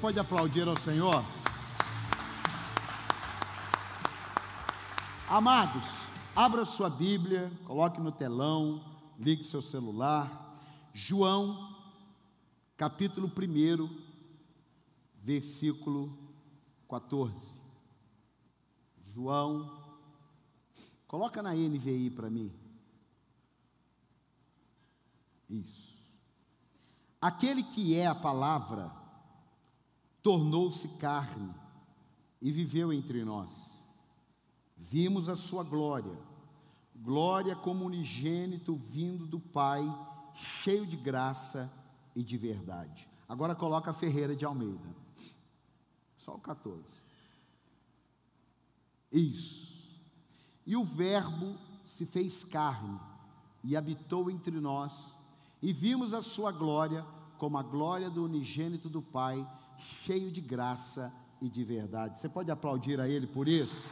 pode aplaudir ao Senhor? Amados, abra sua Bíblia, coloque no telão, ligue seu celular. João, capítulo 1, versículo 14. João, coloca na NVI para mim. Isso. Aquele que é a palavra tornou-se carne e viveu entre nós. Vimos a sua glória, glória como unigênito vindo do Pai, cheio de graça e de verdade. Agora coloca Ferreira de Almeida. Só o 14. Isso. E o Verbo se fez carne e habitou entre nós, e vimos a sua glória como a glória do unigênito do Pai, cheio de graça e de verdade. Você pode aplaudir a Ele por isso?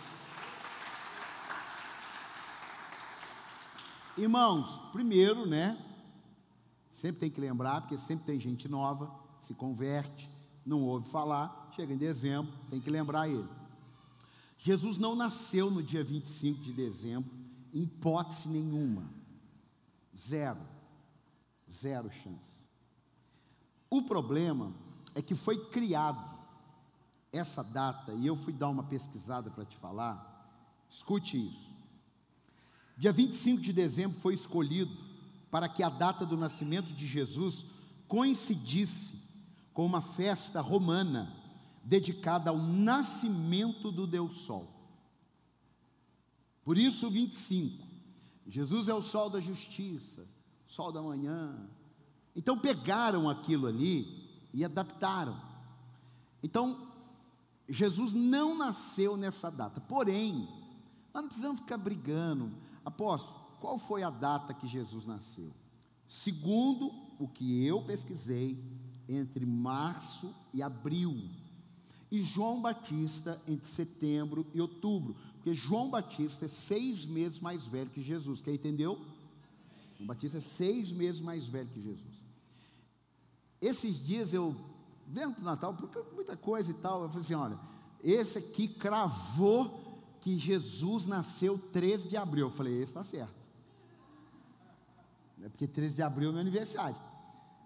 Irmãos, primeiro, né? Sempre tem que lembrar, porque sempre tem gente nova, se converte, não ouve falar, chega em dezembro, tem que lembrar ele. Jesus não nasceu no dia 25 de dezembro, em hipótese nenhuma. Zero. Zero chance. O problema é que foi criado essa data, e eu fui dar uma pesquisada para te falar. Escute isso. Dia 25 de dezembro foi escolhido para que a data do nascimento de Jesus coincidisse com uma festa romana dedicada ao nascimento do Deus Sol. Por isso, o 25. Jesus é o sol da justiça, sol da manhã. Então, pegaram aquilo ali e adaptaram. Então, Jesus não nasceu nessa data. Porém, nós não precisamos ficar brigando. Apóstolo, qual foi a data que Jesus nasceu? Segundo o que eu pesquisei, entre março e abril. E João Batista entre setembro e outubro. Porque João Batista é seis meses mais velho que Jesus. Quem entendeu? João Batista é seis meses mais velho que Jesus. Esses dias eu, vendo o Natal, porque muita coisa e tal, eu falei assim: olha, esse aqui cravou que Jesus nasceu 13 de abril. Eu falei, esse está certo. É porque 13 de abril é meu aniversário.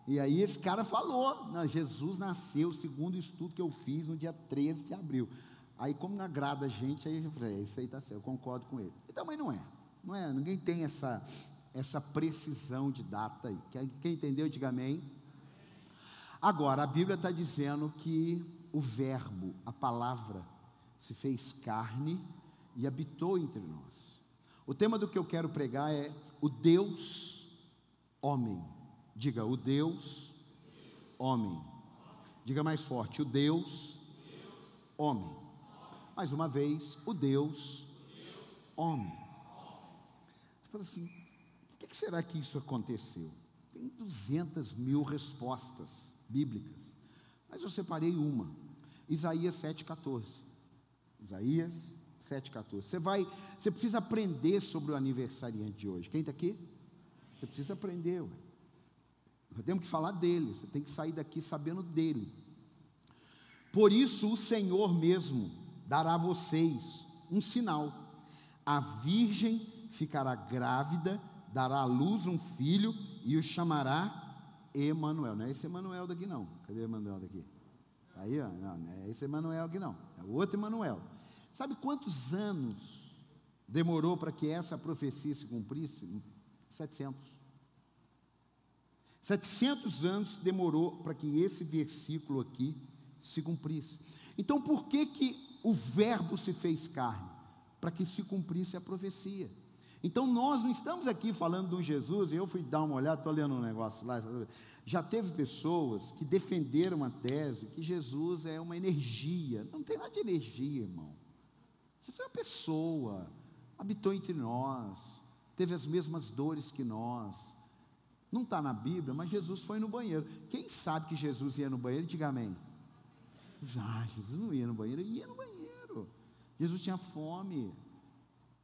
E aí esse cara falou, né, Jesus nasceu, segundo o estudo que eu fiz, no dia 13 de abril. Aí como não agrada a gente, aí eu falei, é, isso aí está certo, eu concordo com ele. E também não é, não é, ninguém tem essa, essa precisão de data aí. Quem entendeu, diga amém. Agora, a Bíblia está dizendo que o verbo, a palavra, se fez carne e habitou entre nós. O tema do que eu quero pregar é o Deus homem. Diga, o Deus homem. Diga mais forte, o Deus homem. Mais uma vez, o Deus homem. Você fala assim, por que será que isso aconteceu? Tem 200 mil respostas bíblicas, mas eu separei uma. Isaías 7,14. Isaías 7,14. Você vai, você precisa aprender sobre o aniversariante de hoje. Quem está aqui? Você precisa aprender. Ué. Nós temos que falar dele, você tem que sair daqui sabendo dele. Por isso o Senhor mesmo dará a vocês um sinal. A virgem ficará grávida, dará à luz um filho e o chamará Emanuel. Não é esse Emanuel daqui não. Cadê o Emanuel daqui? Aí, ó. Não, não é esse Emanuel aqui não. É o outro Emanuel. Sabe quantos anos demorou para que essa profecia se cumprisse? 700. 700 anos demorou para que esse versículo aqui se cumprisse. Então, por que que o verbo se fez carne? Para que se cumprisse a profecia. Então, nós não estamos aqui falando de um Jesus, eu fui dar uma olhada, estou lendo um negócio lá. Já teve pessoas que defenderam a tese que Jesus é uma energia. Não tem nada de energia, irmão. Jesus é uma pessoa, habitou entre nós, teve as mesmas dores que nós, não está na Bíblia, mas Jesus foi no banheiro. Quem sabe que Jesus ia no banheiro? Diga amém. Ah, Jesus não ia no banheiro, ele ia no banheiro. Jesus tinha fome.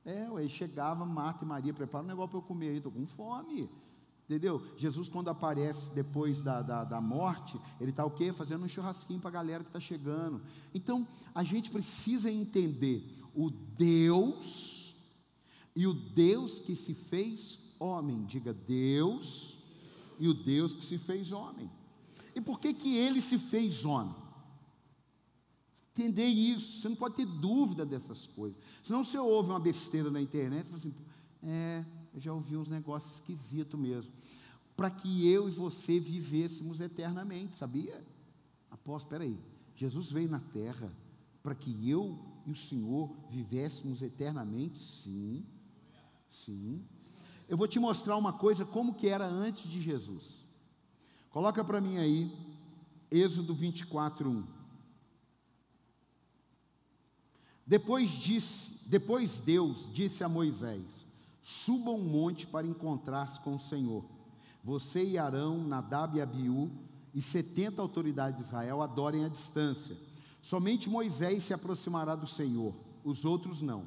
É, chegava, Marta e Maria, prepara um negócio para eu comer aí, estou com fome. Entendeu? Jesus, quando aparece depois da, da, da morte, ele está o quê? Fazendo um churrasquinho para a galera que está chegando. Então, a gente precisa entender o Deus e o Deus que se fez homem. Diga Deus e o Deus que se fez homem. E por que, que ele se fez homem? Entender isso, você não pode ter dúvida dessas coisas. Senão você ouve uma besteira na internet e fala assim, é, eu já ouvi uns negócios esquisitos mesmo. Para que eu e você vivêssemos eternamente, sabia? Após, espera aí, Jesus veio na terra para que eu e o Senhor vivêssemos eternamente? Sim, sim. Eu vou te mostrar uma coisa como que era antes de Jesus. Coloca para mim aí, Êxodo 24, 1. Depois, disse, depois Deus disse a Moisés: Suba um monte para encontrar-se com o Senhor. Você e Arão, Nadab e Abiú e setenta autoridades de Israel adorem à distância. Somente Moisés se aproximará do Senhor, os outros não.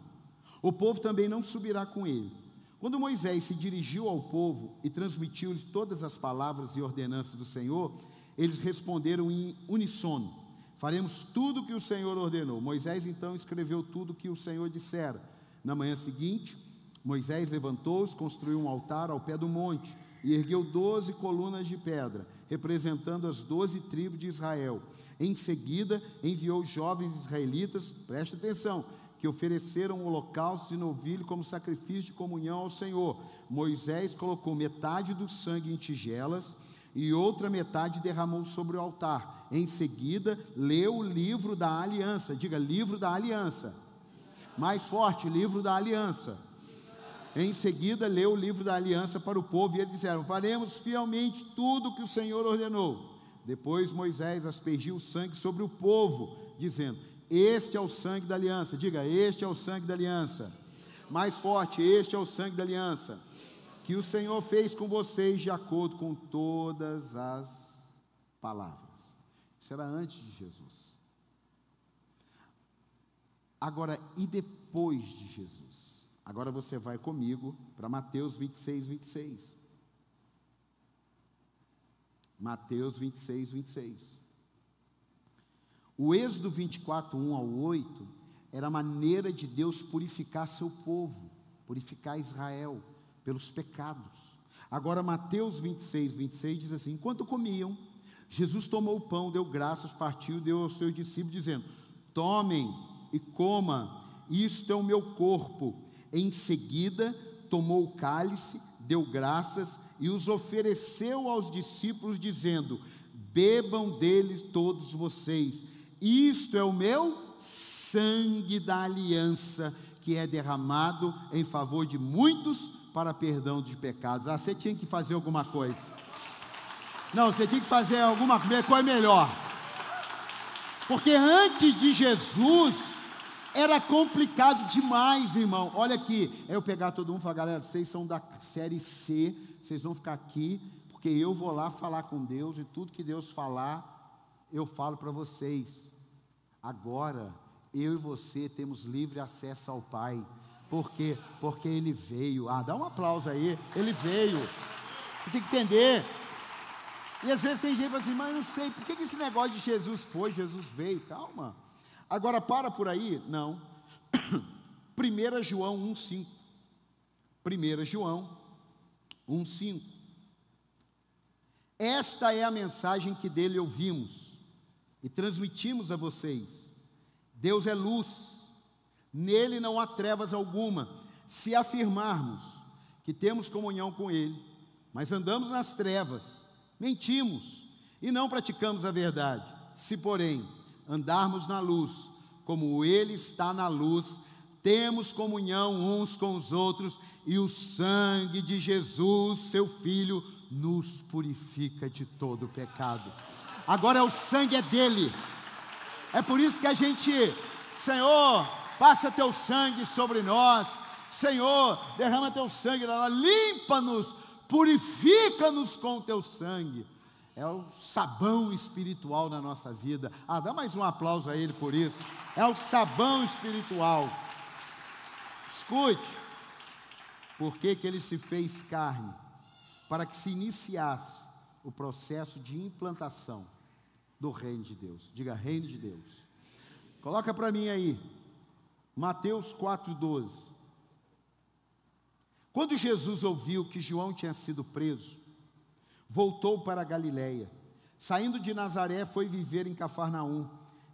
O povo também não subirá com ele. Quando Moisés se dirigiu ao povo e transmitiu-lhes todas as palavras e ordenanças do Senhor, eles responderam em unissono: Faremos tudo o que o Senhor ordenou. Moisés então escreveu tudo o que o Senhor dissera. Na manhã seguinte, Moisés levantou-se, construiu um altar ao pé do monte e ergueu doze colunas de pedra, representando as doze tribos de Israel. Em seguida, enviou jovens israelitas, preste atenção, que ofereceram holocaustos de novilho como sacrifício de comunhão ao Senhor. Moisés colocou metade do sangue em tigelas e outra metade derramou sobre o altar. Em seguida, leu o livro da aliança. Diga, livro da aliança. Mais forte, livro da aliança em seguida, leu o livro da aliança para o povo e eles disseram: Faremos fielmente tudo o que o Senhor ordenou. Depois Moisés aspergiu o sangue sobre o povo, dizendo: Este é o sangue da aliança. Diga: Este é o sangue da aliança. Mais forte: Este é o sangue da aliança. Que o Senhor fez com vocês de acordo com todas as palavras. Isso era antes de Jesus. Agora, e depois de Jesus? Agora você vai comigo para Mateus 26, 26. Mateus 26, 26. O Êxodo 24, 1 ao 8, era a maneira de Deus purificar seu povo, purificar Israel pelos pecados. Agora, Mateus 26, 26 diz assim: Enquanto comiam, Jesus tomou o pão, deu graças, partiu, deu aos seus discípulos, dizendo: Tomem e coma, isto é o meu corpo em seguida, tomou o cálice, deu graças e os ofereceu aos discípulos, dizendo: Bebam dele todos vocês, isto é o meu sangue da aliança, que é derramado em favor de muitos para perdão de pecados. Ah, você tinha que fazer alguma coisa. Não, você tinha que fazer alguma coisa melhor. Porque antes de Jesus, era complicado demais, irmão. Olha aqui, eu pegar todo mundo e falar, galera, vocês são da série C, vocês vão ficar aqui, porque eu vou lá falar com Deus e tudo que Deus falar, eu falo para vocês. Agora, eu e você temos livre acesso ao Pai. Por quê? Porque Ele veio. Ah, dá um aplauso aí. Ele veio. Você tem que entender. E às vezes tem gente que fala assim, mas não sei, por que esse negócio de Jesus foi, Jesus veio? Calma. Agora para por aí? Não. 1 João 1,5. 1 João 1,5. Esta é a mensagem que dele ouvimos e transmitimos a vocês. Deus é luz, nele não há trevas alguma. Se afirmarmos que temos comunhão com Ele, mas andamos nas trevas, mentimos e não praticamos a verdade. Se, porém, andarmos na luz, como Ele está na luz, temos comunhão uns com os outros, e o sangue de Jesus, seu Filho, nos purifica de todo pecado. Agora o sangue é dele. É por isso que a gente, Senhor, passa teu sangue sobre nós. Senhor, derrama teu sangue, limpa-nos, purifica-nos com teu sangue é o sabão espiritual na nossa vida. Ah, dá mais um aplauso a ele por isso. É o sabão espiritual. Escute, por que, que ele se fez carne? para que se iniciasse o processo de implantação do reino de Deus. Diga reino de Deus. Coloca para mim aí, Mateus 4,12. Quando Jesus ouviu que João tinha sido preso, voltou para Galiléia. Saindo de Nazaré, foi viver em Cafarnaum,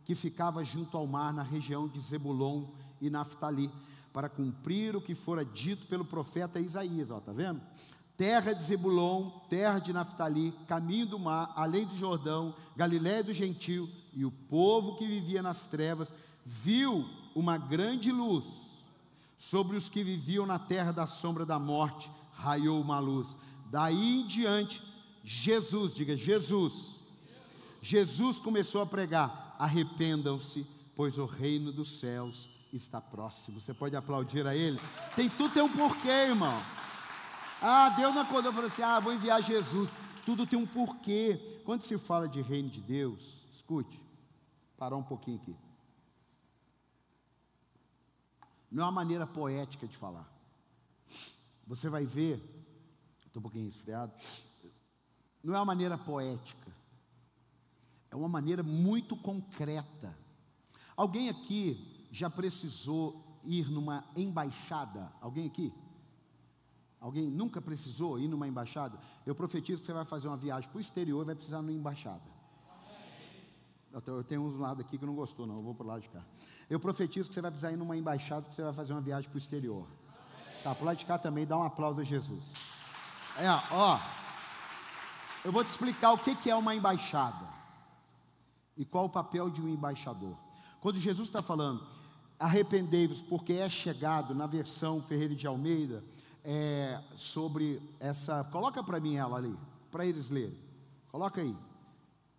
que ficava junto ao mar, na região de Zebulon e Naftali, para cumprir o que fora dito pelo profeta Isaías. Ó, tá vendo? Terra de Zebulon, terra de Naftali, caminho do mar, além do Jordão, Galiléia do Gentil, e o povo que vivia nas trevas viu uma grande luz. Sobre os que viviam na terra da sombra da morte, raiou uma luz. Daí em diante, Jesus, diga Jesus. Jesus começou a pregar: arrependam-se, pois o reino dos céus está próximo. Você pode aplaudir a Ele? Tem tudo tem um porquê, irmão. Ah, Deus não acordou e falou assim: ah, vou enviar Jesus. Tudo tem um porquê. Quando se fala de reino de Deus, escute, parar um pouquinho aqui. Não é uma maneira poética de falar. Você vai ver, estou um pouquinho resfriado, não é uma maneira poética, é uma maneira muito concreta. Alguém aqui já precisou ir numa embaixada? Alguém aqui? Alguém nunca precisou ir numa embaixada? Eu profetizo que você vai fazer uma viagem para o exterior e vai precisar numa embaixada. Eu tenho uns lado aqui que não gostou, não. Eu vou para o lado de cá. Eu profetizo que você vai precisar ir numa embaixada, que você vai fazer uma viagem para o exterior. Tá, para o lado de cá também, dá um aplauso a Jesus. É, ó. Eu vou te explicar o que, é uma embaixada. E qual o papel de um embaixador. Quando Jesus está falando, arrependei-vos, porque é chegado, na versão Ferreira de Almeida, é, sobre essa. Coloca para mim ela ali, para eles lerem. Coloca aí.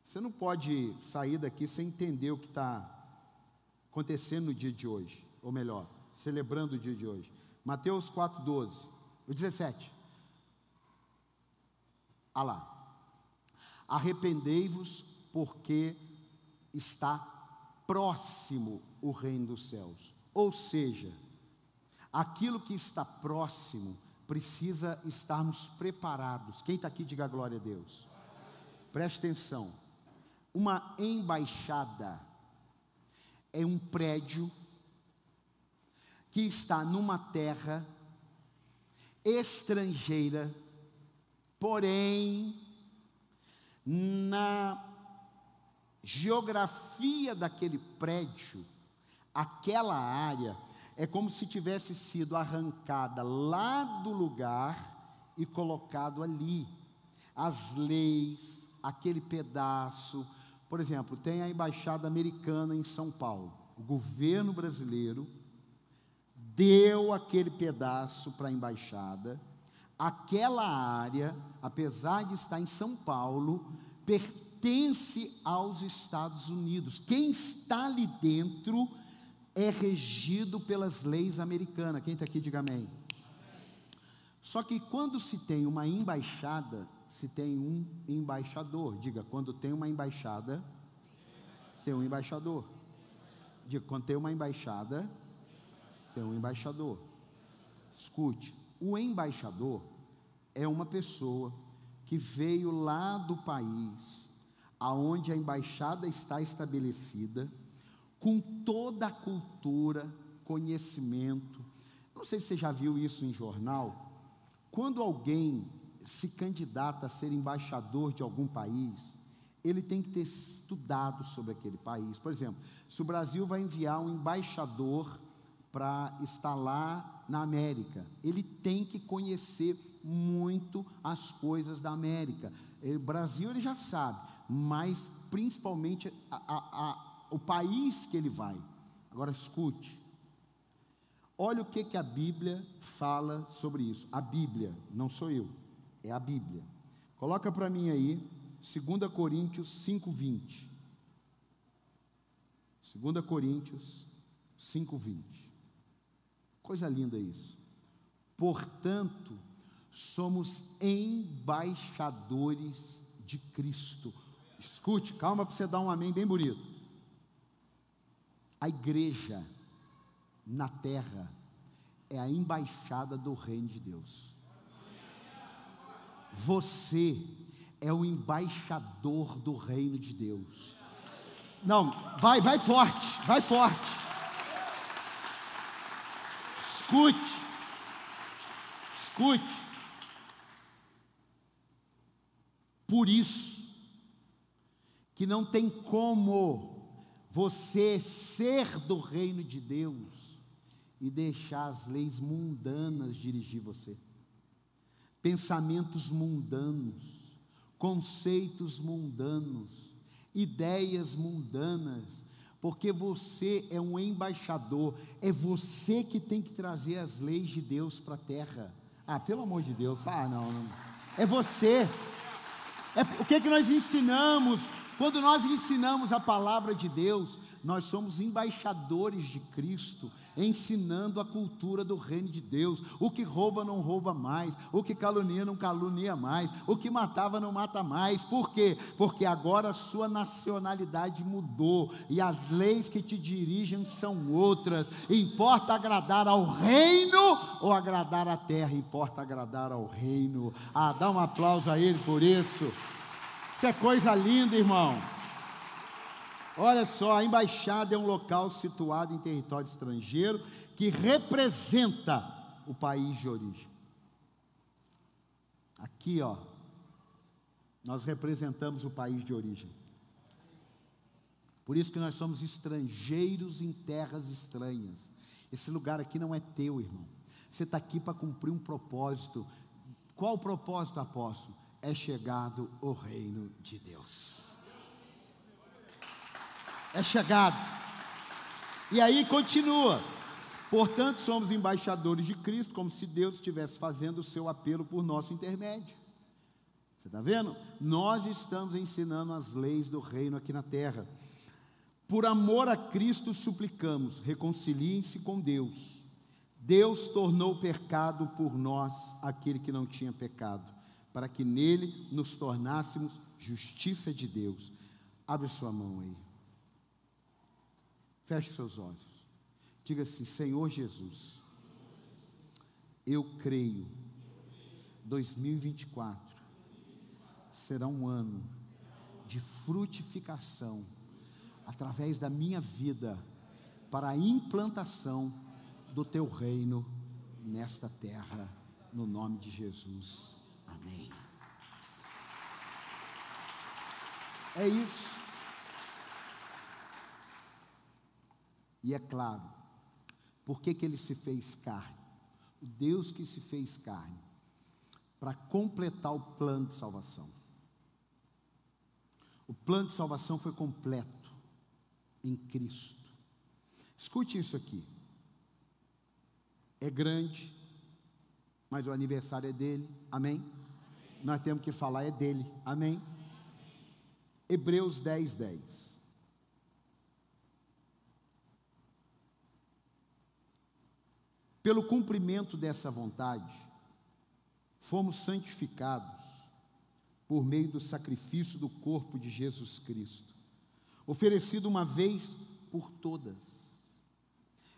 Você não pode sair daqui sem entender o que está acontecendo no dia de hoje, ou melhor, celebrando o dia de hoje. Mateus 4,12, o 17. Ah lá. Arrependei-vos, porque está próximo o reino dos céus. Ou seja, aquilo que está próximo precisa estarmos preparados. Quem está aqui, diga glória a Deus. Preste atenção uma embaixada é um prédio que está numa terra estrangeira, porém, na geografia daquele prédio, aquela área é como se tivesse sido arrancada lá do lugar e colocado ali. As leis, aquele pedaço, por exemplo, tem a embaixada americana em São Paulo. O governo brasileiro deu aquele pedaço para a embaixada. Aquela área, apesar de estar em São Paulo, pertence aos Estados Unidos. Quem está ali dentro é regido pelas leis americanas. Quem está aqui, diga amém. Só que quando se tem uma embaixada, se tem um embaixador. Diga, quando tem uma embaixada, tem um embaixador. Diga, quando tem uma embaixada, tem um embaixador. Escute, o embaixador é uma pessoa que veio lá do país aonde a embaixada está estabelecida, com toda a cultura, conhecimento. Não sei se você já viu isso em jornal. Quando alguém se candidata a ser embaixador de algum país, ele tem que ter estudado sobre aquele país. Por exemplo, se o Brasil vai enviar um embaixador para estar lá na América, ele tem que conhecer muito as coisas da América. O Brasil ele já sabe, mas principalmente a, a, a, o país que ele vai. Agora escute. Olha o que, que a Bíblia fala sobre isso. A Bíblia, não sou eu é a Bíblia. Coloca para mim aí, 2 Coríntios 5:20. 2 Coríntios 5:20. Coisa linda isso. Portanto, somos embaixadores de Cristo. Escute, calma para você dar um amém bem bonito. A igreja na terra é a embaixada do reino de Deus. Você é o embaixador do reino de Deus. Não, vai, vai forte, vai forte. Escute, escute. Por isso, que não tem como você ser do reino de Deus e deixar as leis mundanas dirigir você. Pensamentos mundanos, conceitos mundanos, ideias mundanas, porque você é um embaixador, é você que tem que trazer as leis de Deus para a terra. Ah, pelo amor de Deus, ah, não, não. É você. É, o que, é que nós ensinamos? Quando nós ensinamos a palavra de Deus, nós somos embaixadores de Cristo, ensinando a cultura do reino de Deus. O que rouba não rouba mais, o que calunia não calunia mais, o que matava não mata mais. Por quê? Porque agora a sua nacionalidade mudou e as leis que te dirigem são outras. Importa agradar ao reino ou agradar à terra? Importa agradar ao reino. Ah, dá um aplauso a ele por isso. Isso é coisa linda, irmão. Olha só, a embaixada é um local situado em território estrangeiro que representa o país de origem. Aqui, ó, nós representamos o país de origem. Por isso que nós somos estrangeiros em terras estranhas. Esse lugar aqui não é teu, irmão. Você está aqui para cumprir um propósito. Qual o propósito, apóstolo? É chegado o reino de Deus é chegado. E aí continua. Portanto, somos embaixadores de Cristo, como se Deus estivesse fazendo o seu apelo por nosso intermédio. Você está vendo? Nós estamos ensinando as leis do reino aqui na terra. Por amor a Cristo, suplicamos: reconciliem-se com Deus. Deus tornou pecado por nós aquele que não tinha pecado, para que nele nos tornássemos justiça de Deus. Abre sua mão aí. Feche seus olhos. Diga assim: Senhor Jesus, eu creio, 2024 será um ano de frutificação através da minha vida para a implantação do teu reino nesta terra, no nome de Jesus. Amém. É isso. E é claro, por que, que ele se fez carne? O Deus que se fez carne, para completar o plano de salvação. O plano de salvação foi completo em Cristo. Escute isso aqui. É grande, mas o aniversário é dele. Amém? Nós temos que falar é dele. Amém? Hebreus 10, 10. Pelo cumprimento dessa vontade, fomos santificados por meio do sacrifício do corpo de Jesus Cristo, oferecido uma vez por todas.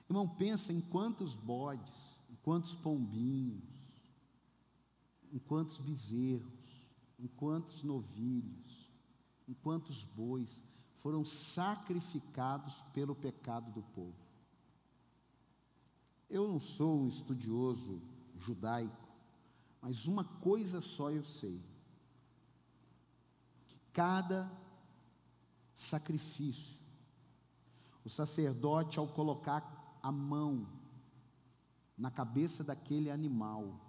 Irmão, pensa em quantos bodes, em quantos pombinhos, em quantos bezerros, em quantos novilhos, em quantos bois foram sacrificados pelo pecado do povo. Eu não sou um estudioso judaico, mas uma coisa só eu sei: que cada sacrifício, o sacerdote, ao colocar a mão na cabeça daquele animal,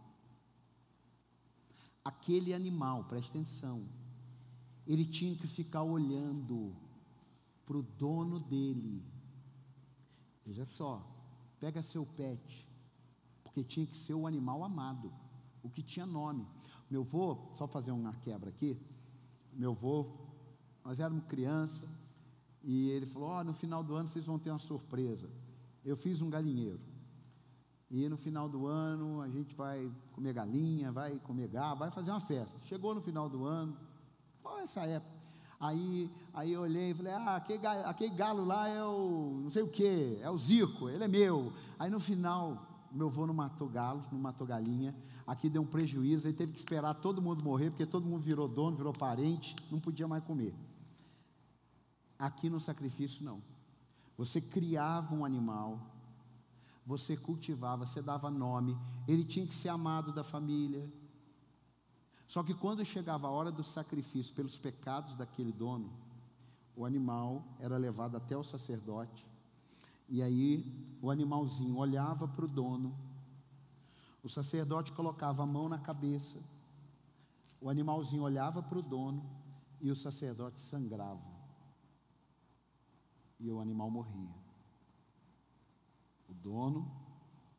aquele animal, preste atenção, ele tinha que ficar olhando para o dono dele. Veja só, Pega seu pet, porque tinha que ser o animal amado, o que tinha nome. Meu avô, só fazer uma quebra aqui, meu avô, nós éramos criança, e ele falou: oh, no final do ano vocês vão ter uma surpresa. Eu fiz um galinheiro. E no final do ano a gente vai comer galinha, vai comer gado, vai fazer uma festa. Chegou no final do ano, qual é essa época? Aí, aí eu olhei e falei, ah, aquele galo, aquele galo lá é o não sei o que, é o Zico, ele é meu. Aí no final, meu avô não matou galo, não matou galinha. Aqui deu um prejuízo, ele teve que esperar todo mundo morrer, porque todo mundo virou dono, virou parente, não podia mais comer. Aqui no sacrifício, não. Você criava um animal, você cultivava, você dava nome, ele tinha que ser amado da família. Só que quando chegava a hora do sacrifício pelos pecados daquele dono, o animal era levado até o sacerdote, e aí o animalzinho olhava para o dono, o sacerdote colocava a mão na cabeça, o animalzinho olhava para o dono e o sacerdote sangrava. E o animal morria. O dono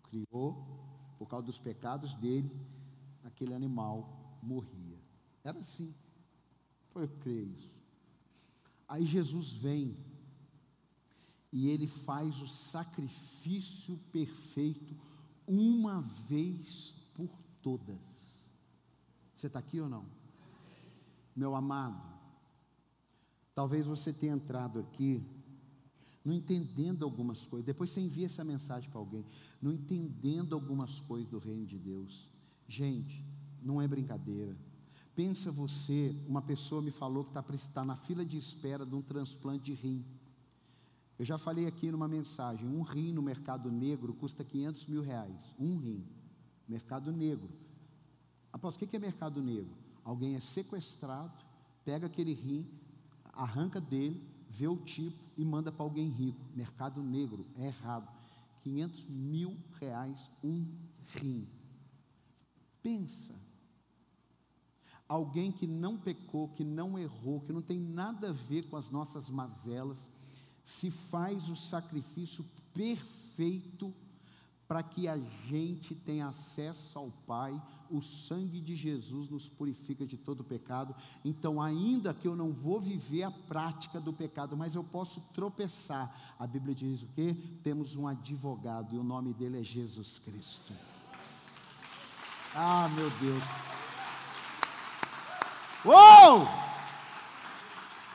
criou, por causa dos pecados dele, aquele animal morria. Era assim. Foi eu creio isso. Aí Jesus vem e ele faz o sacrifício perfeito uma vez por todas. Você está aqui ou não? Meu amado, talvez você tenha entrado aqui não entendendo algumas coisas. Depois você envia essa mensagem para alguém, não entendendo algumas coisas do reino de Deus. Gente, não é brincadeira. Pensa você, uma pessoa me falou que está tá na fila de espera de um transplante de rim. Eu já falei aqui numa mensagem, um rim no mercado negro custa 500 mil reais. Um rim. Mercado negro. Após, o que é mercado negro? Alguém é sequestrado, pega aquele rim, arranca dele, vê o tipo e manda para alguém rico. Mercado negro, é errado. 500 mil reais um rim. Pensa. Alguém que não pecou, que não errou, que não tem nada a ver com as nossas mazelas, se faz o sacrifício perfeito para que a gente tenha acesso ao Pai, o sangue de Jesus nos purifica de todo pecado. Então, ainda que eu não vou viver a prática do pecado, mas eu posso tropeçar. A Bíblia diz o quê? Temos um advogado e o nome dele é Jesus Cristo. Ah, meu Deus. Uou!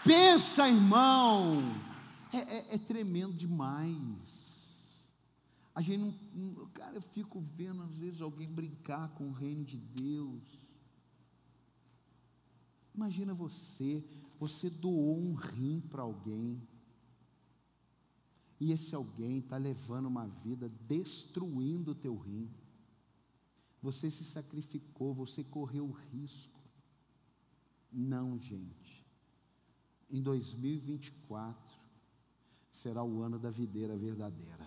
Pensa, irmão é, é, é tremendo demais. A gente não, não, Cara, eu fico vendo às vezes alguém brincar com o reino de Deus. Imagina você, você doou um rim para alguém. E esse alguém está levando uma vida destruindo o teu rim. Você se sacrificou, você correu risco. Não, gente. Em 2024, será o ano da videira verdadeira.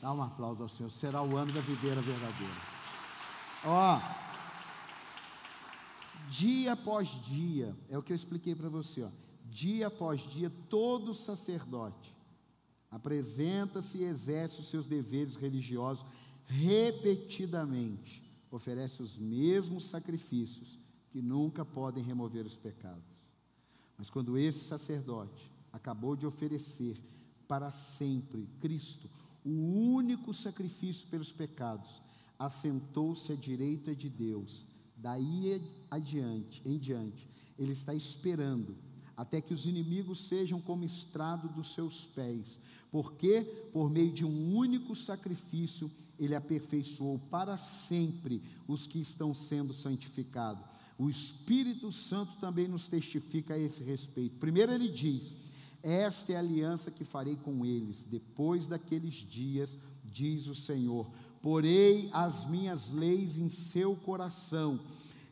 Dá um aplauso ao Senhor. Será o ano da videira verdadeira. Ó, dia após dia, é o que eu expliquei para você, ó. Dia após dia, todo sacerdote apresenta-se e exerce os seus deveres religiosos repetidamente, oferece os mesmos sacrifícios que nunca podem remover os pecados. Mas quando esse sacerdote acabou de oferecer para sempre Cristo, o único sacrifício pelos pecados, assentou-se à direita de Deus. Daí adiante, em diante, ele está esperando até que os inimigos sejam como estrado dos seus pés, porque por meio de um único sacrifício ele aperfeiçoou para sempre os que estão sendo santificados. O Espírito Santo também nos testifica a esse respeito. Primeiro ele diz: esta é a aliança que farei com eles depois daqueles dias, diz o Senhor. Porei as minhas leis em seu coração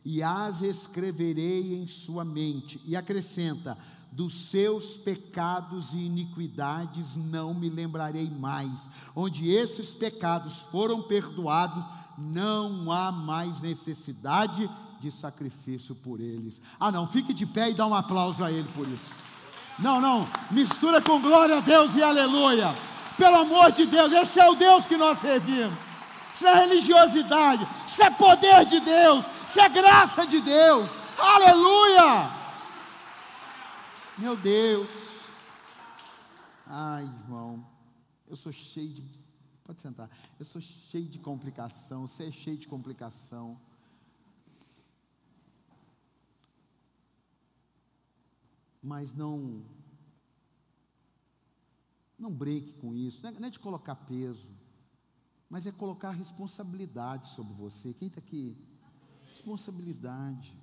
e as escreverei em sua mente. E acrescenta: dos seus pecados e iniquidades não me lembrarei mais. Onde esses pecados foram perdoados, não há mais necessidade de sacrifício por eles. Ah, não, fique de pé e dá um aplauso a ele por isso. Não, não, mistura com glória a Deus e aleluia. Pelo amor de Deus, esse é o Deus que nós servimos. Isso é religiosidade, isso é poder de Deus, isso é graça de Deus. Aleluia! Meu Deus. Ai, irmão, eu sou cheio de. Pode sentar. Eu sou cheio de complicação, você é cheio de complicação. Mas não não breque com isso, não é, não é de colocar peso, mas é colocar responsabilidade sobre você. Quem está aqui? Responsabilidade.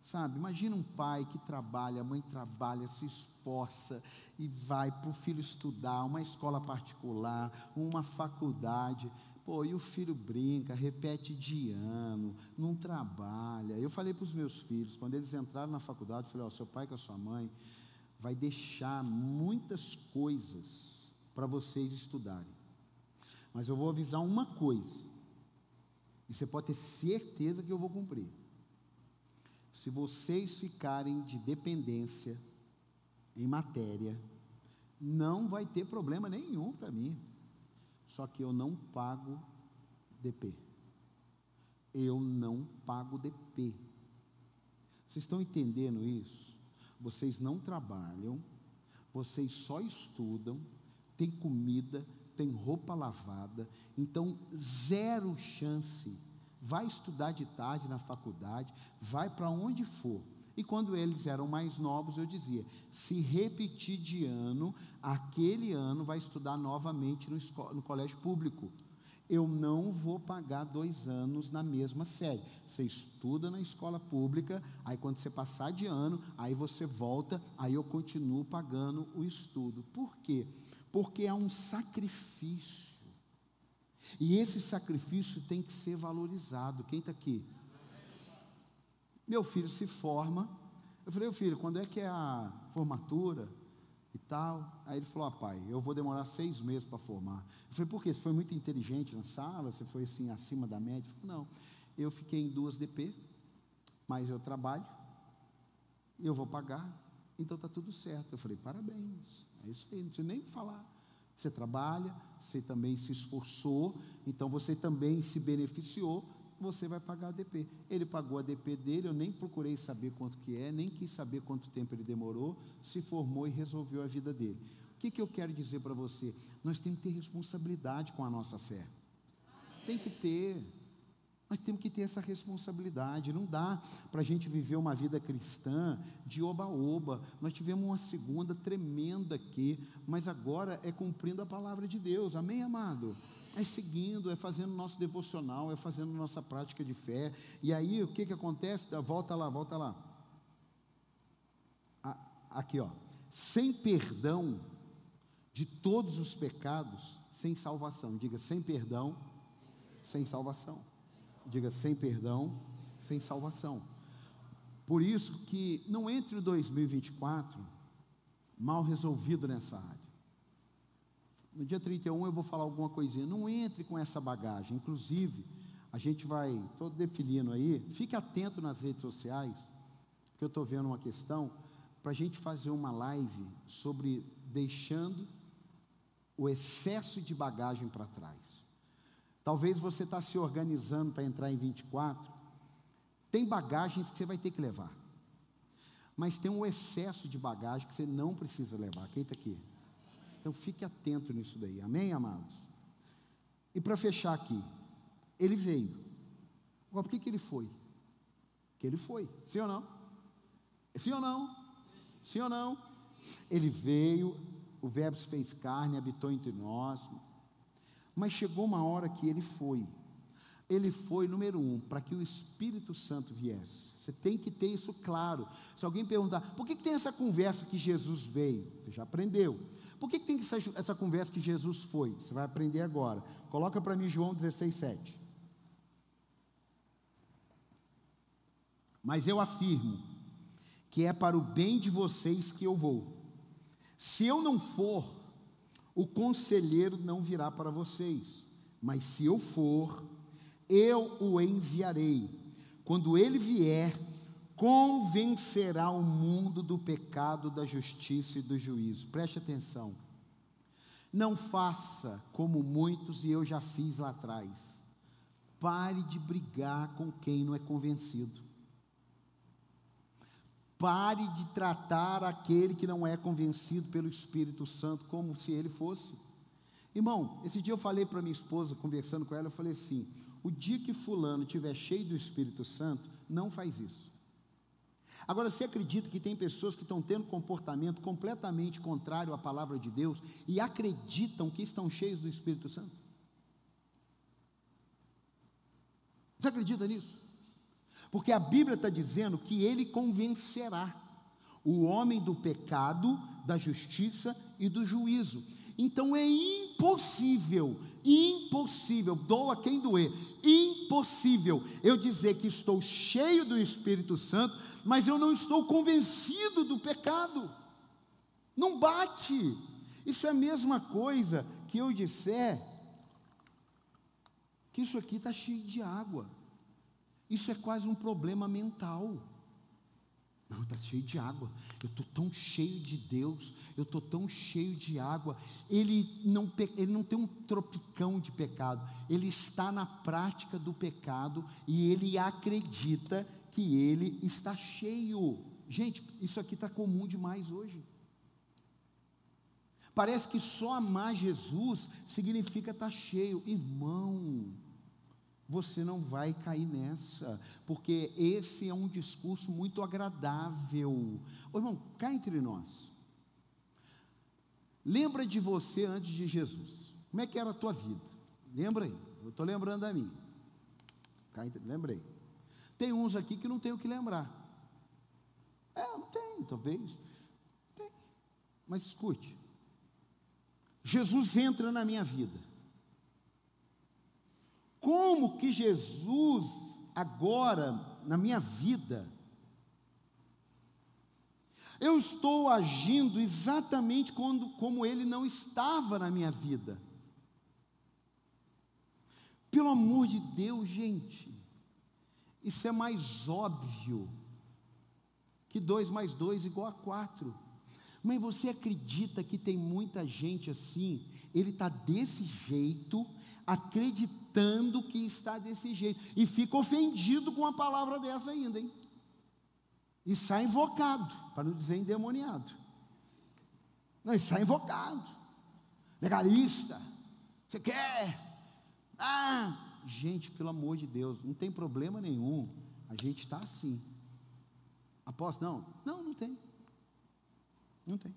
Sabe, imagina um pai que trabalha, a mãe trabalha, se esforça e vai para o filho estudar, uma escola particular, uma faculdade. Pô, e o filho brinca, repete de ano, não trabalha. Eu falei para os meus filhos, quando eles entraram na faculdade, eu falei: Ó, seu pai com a sua mãe vai deixar muitas coisas para vocês estudarem. Mas eu vou avisar uma coisa, e você pode ter certeza que eu vou cumprir. Se vocês ficarem de dependência em matéria, não vai ter problema nenhum para mim. Só que eu não pago DP. Eu não pago DP. Vocês estão entendendo isso? Vocês não trabalham, vocês só estudam, tem comida, tem roupa lavada, então zero chance. Vai estudar de tarde na faculdade, vai para onde for. E quando eles eram mais novos, eu dizia: se repetir de ano, aquele ano vai estudar novamente no, no colégio público. Eu não vou pagar dois anos na mesma série. Você estuda na escola pública, aí quando você passar de ano, aí você volta, aí eu continuo pagando o estudo. Por quê? porque é um sacrifício. E esse sacrifício tem que ser valorizado. Quem está aqui? Meu filho se forma. Eu falei, meu filho, quando é que é a formatura e tal? Aí ele falou, ah, pai, eu vou demorar seis meses para formar. Eu falei, por quê? Você foi muito inteligente na sala? Você foi assim acima da média? Ele não, eu fiquei em duas DP, mas eu trabalho, eu vou pagar, então está tudo certo. Eu falei, parabéns. É isso aí, não precisa nem falar. Você trabalha, você também se esforçou, então você também se beneficiou, você vai pagar a DP. Ele pagou a DP dele, eu nem procurei saber quanto que é, nem quis saber quanto tempo ele demorou, se formou e resolveu a vida dele. O que, que eu quero dizer para você? Nós temos que ter responsabilidade com a nossa fé. Tem que ter. Nós temos que ter essa responsabilidade. Não dá para a gente viver uma vida cristã de oba-oba. Nós tivemos uma segunda tremenda aqui, mas agora é cumprindo a palavra de Deus. Amém, amado? É seguindo, é fazendo nosso devocional, é fazendo nossa prática de fé. E aí o que, que acontece? Volta lá, volta lá. Aqui, ó. Sem perdão de todos os pecados, sem salvação. Diga, sem perdão, sem salvação diga sem perdão, sem salvação. Por isso que não entre o 2024 mal resolvido nessa área. No dia 31 eu vou falar alguma coisinha. Não entre com essa bagagem. Inclusive, a gente vai todo definindo aí. Fique atento nas redes sociais, que eu estou vendo uma questão para a gente fazer uma live sobre deixando o excesso de bagagem para trás. Talvez você está se organizando para entrar em 24. Tem bagagens que você vai ter que levar. Mas tem um excesso de bagagem que você não precisa levar. Quem está aqui? Então fique atento nisso daí. Amém, amados? E para fechar aqui, ele veio. Agora, por que, que ele foi? Que ele foi. Sim ou não? Sim ou não? Sim ou não? Ele veio, o Verbo se fez carne, habitou entre nós, mas chegou uma hora que ele foi. Ele foi, número um, para que o Espírito Santo viesse. Você tem que ter isso claro. Se alguém perguntar, por que, que tem essa conversa que Jesus veio? Você já aprendeu. Por que, que tem essa, essa conversa que Jesus foi? Você vai aprender agora. Coloca para mim João 16, 7. Mas eu afirmo que é para o bem de vocês que eu vou. Se eu não for, o conselheiro não virá para vocês, mas se eu for, eu o enviarei. Quando ele vier, convencerá o mundo do pecado, da justiça e do juízo. Preste atenção. Não faça como muitos e eu já fiz lá atrás. Pare de brigar com quem não é convencido. Pare de tratar aquele que não é convencido pelo Espírito Santo como se ele fosse. Irmão, esse dia eu falei para minha esposa, conversando com ela, eu falei assim: o dia que Fulano estiver cheio do Espírito Santo, não faz isso. Agora, você acredita que tem pessoas que estão tendo comportamento completamente contrário à palavra de Deus e acreditam que estão cheios do Espírito Santo? Você acredita nisso? Porque a Bíblia está dizendo que ele convencerá o homem do pecado, da justiça e do juízo. Então é impossível, impossível, doa quem doer, impossível eu dizer que estou cheio do Espírito Santo, mas eu não estou convencido do pecado. Não bate. Isso é a mesma coisa que eu disser que isso aqui está cheio de água. Isso é quase um problema mental. Não, está cheio de água. Eu estou tão cheio de Deus. Eu estou tão cheio de água. Ele não, ele não tem um tropicão de pecado. Ele está na prática do pecado e ele acredita que ele está cheio. Gente, isso aqui está comum demais hoje. Parece que só amar Jesus significa estar tá cheio. Irmão, você não vai cair nessa, porque esse é um discurso muito agradável. Ô, irmão, cá entre nós. Lembra de você antes de Jesus. Como é que era a tua vida? Lembra aí. Eu estou lembrando da. Cá entre, lembrei. Tem uns aqui que não tem o que lembrar. É, não tem, talvez. Tem. Mas escute. Jesus entra na minha vida. Como que Jesus, agora, na minha vida, eu estou agindo exatamente quando, como ele não estava na minha vida? Pelo amor de Deus, gente, isso é mais óbvio que dois mais dois igual a quatro. Mas você acredita que tem muita gente assim? Ele está desse jeito, acreditando que está desse jeito, e fica ofendido com uma palavra dessa ainda, hein? E sai invocado, para não dizer endemoniado. Não, e sai invocado. Legalista. Você quer? Ah, gente, pelo amor de Deus, não tem problema nenhum. A gente está assim. Aposto? Não, não, não tem. Não tem.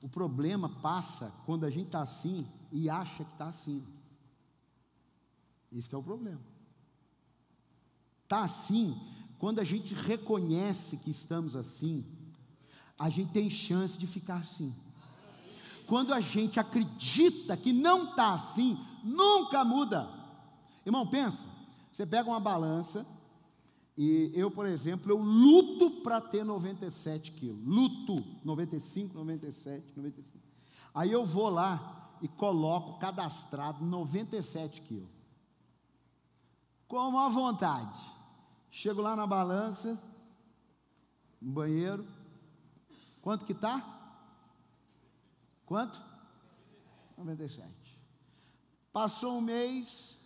O problema passa quando a gente está assim e acha que está assim. Isso é o problema. Está assim, quando a gente reconhece que estamos assim, a gente tem chance de ficar assim. Quando a gente acredita que não está assim, nunca muda. Irmão, pensa, você pega uma balança, e eu, por exemplo, eu luto para ter 97 quilos. Luto, 95, 97, 95. Aí eu vou lá e coloco cadastrado 97 quilos. Com a vontade. Chego lá na balança, no banheiro. Quanto que está? Quanto? 97. Passou um mês,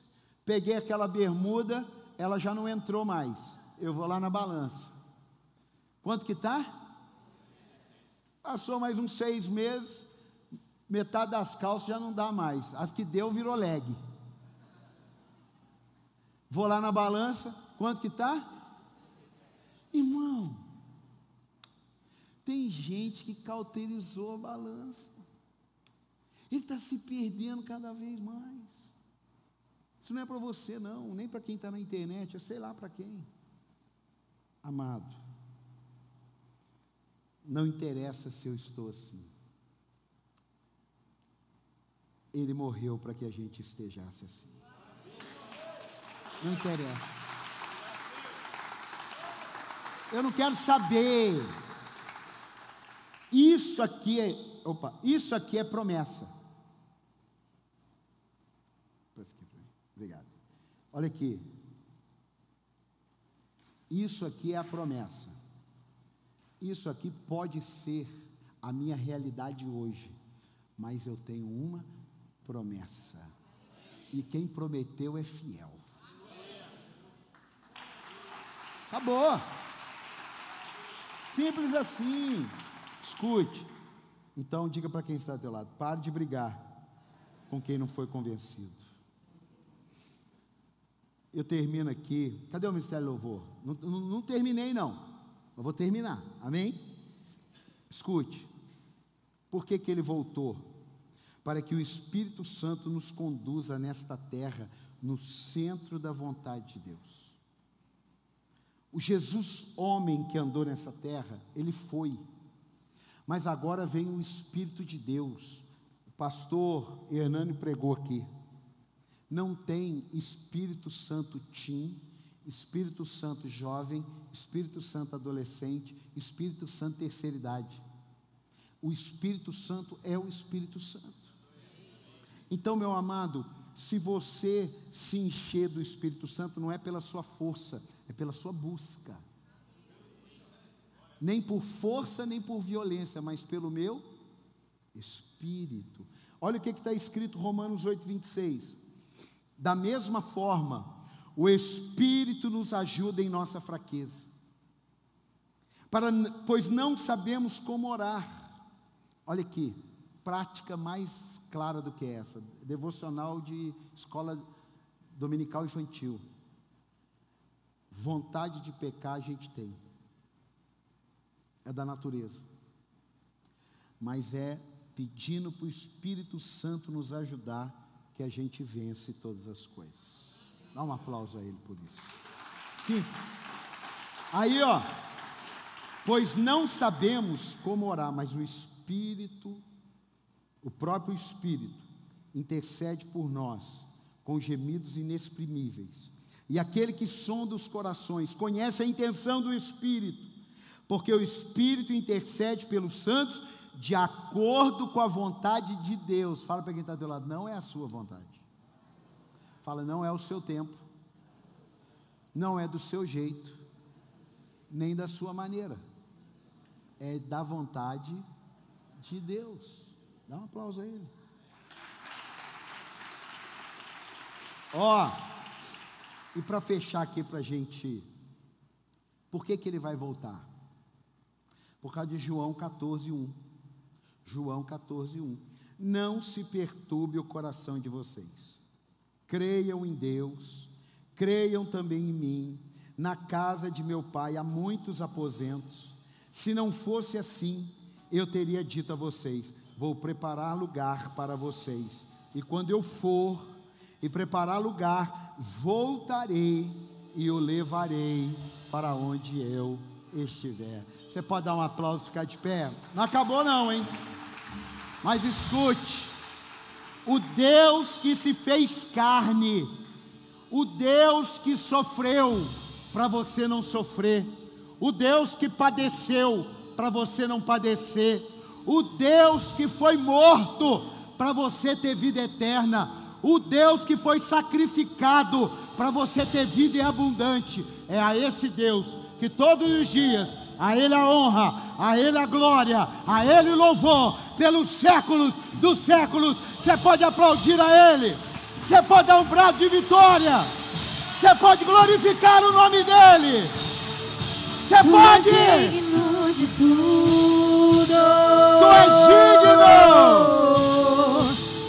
peguei aquela bermuda, ela já não entrou mais eu vou lá na balança. Quanto que está? Passou mais uns seis meses, metade das calças já não dá mais. As que deu virou leg. Vou lá na balança, quanto que está? Irmão, tem gente que cauterizou a balança. Ele está se perdendo cada vez mais. Isso não é para você, não, nem para quem está na internet, eu sei lá para quem. Amado, não interessa se eu estou assim. Ele morreu para que a gente estejasse assim. Não interessa. Eu não quero saber. Isso aqui é, opa, isso aqui é promessa. Obrigado. Olha aqui, isso aqui é a promessa. Isso aqui pode ser a minha realidade hoje, mas eu tenho uma promessa. E quem prometeu é fiel. Acabou. Simples assim. Escute. Então diga para quem está ao teu lado: pare de brigar com quem não foi convencido eu termino aqui. Cadê o Ministério Louvor? Não, não, não terminei, não. Eu vou terminar. Amém? Escute. Por que, que ele voltou? Para que o Espírito Santo nos conduza nesta terra no centro da vontade de Deus. O Jesus homem que andou nessa terra, ele foi. Mas agora vem o Espírito de Deus. O pastor Hernani pregou aqui. Não tem Espírito Santo Tim, Espírito Santo jovem, Espírito Santo adolescente, Espírito Santo terceira idade. O Espírito Santo é o Espírito Santo. Então, meu amado, se você se encher do Espírito Santo, não é pela sua força, é pela sua busca. Nem por força, nem por violência, mas pelo meu Espírito. Olha o que está escrito Romanos 8, 26. Da mesma forma, o Espírito nos ajuda em nossa fraqueza. Para, pois não sabemos como orar. Olha aqui, prática mais clara do que essa, devocional de escola dominical infantil. Vontade de pecar a gente tem, é da natureza, mas é pedindo para o Espírito Santo nos ajudar que a gente vence todas as coisas. Dá um aplauso a ele por isso. Sim. Aí, ó, pois não sabemos como orar, mas o Espírito o próprio Espírito intercede por nós com gemidos inexprimíveis. E aquele que sonda os corações conhece a intenção do Espírito, porque o Espírito intercede pelos santos de acordo com a vontade de Deus. Fala para quem está do lado, não é a sua vontade. Fala, não é o seu tempo, não é do seu jeito, nem da sua maneira, é da vontade de Deus. Dá um aplauso a ele. Ó, oh, e para fechar aqui para a gente, por que, que ele vai voltar? Por causa de João 14, 1. João 14, 1. Não se perturbe o coração de vocês. Creiam em Deus, creiam também em mim. Na casa de meu pai há muitos aposentos. Se não fosse assim, eu teria dito a vocês: vou preparar lugar para vocês. E quando eu for e preparar lugar, voltarei e o levarei para onde eu estiver. Você pode dar um aplauso e ficar de pé? Não acabou não, hein? Mas escute. O Deus que se fez carne, o Deus que sofreu para você não sofrer, o Deus que padeceu para você não padecer, o Deus que foi morto para você ter vida eterna, o Deus que foi sacrificado para você ter vida abundante. É a esse Deus que todos os dias, a Ele a honra, a Ele a glória, a Ele o louvor, pelos séculos dos séculos. Você pode aplaudir a Ele, você pode dar um brado de vitória, você pode glorificar o nome dEle. Você pode. É digno de tudo. Tu és digno.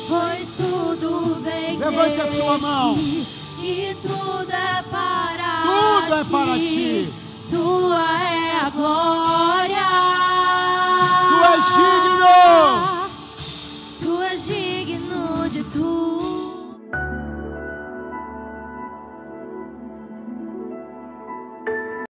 Pois tudo vem Levante a sua mão. E tudo é para tudo é para ti. Tua é a glória.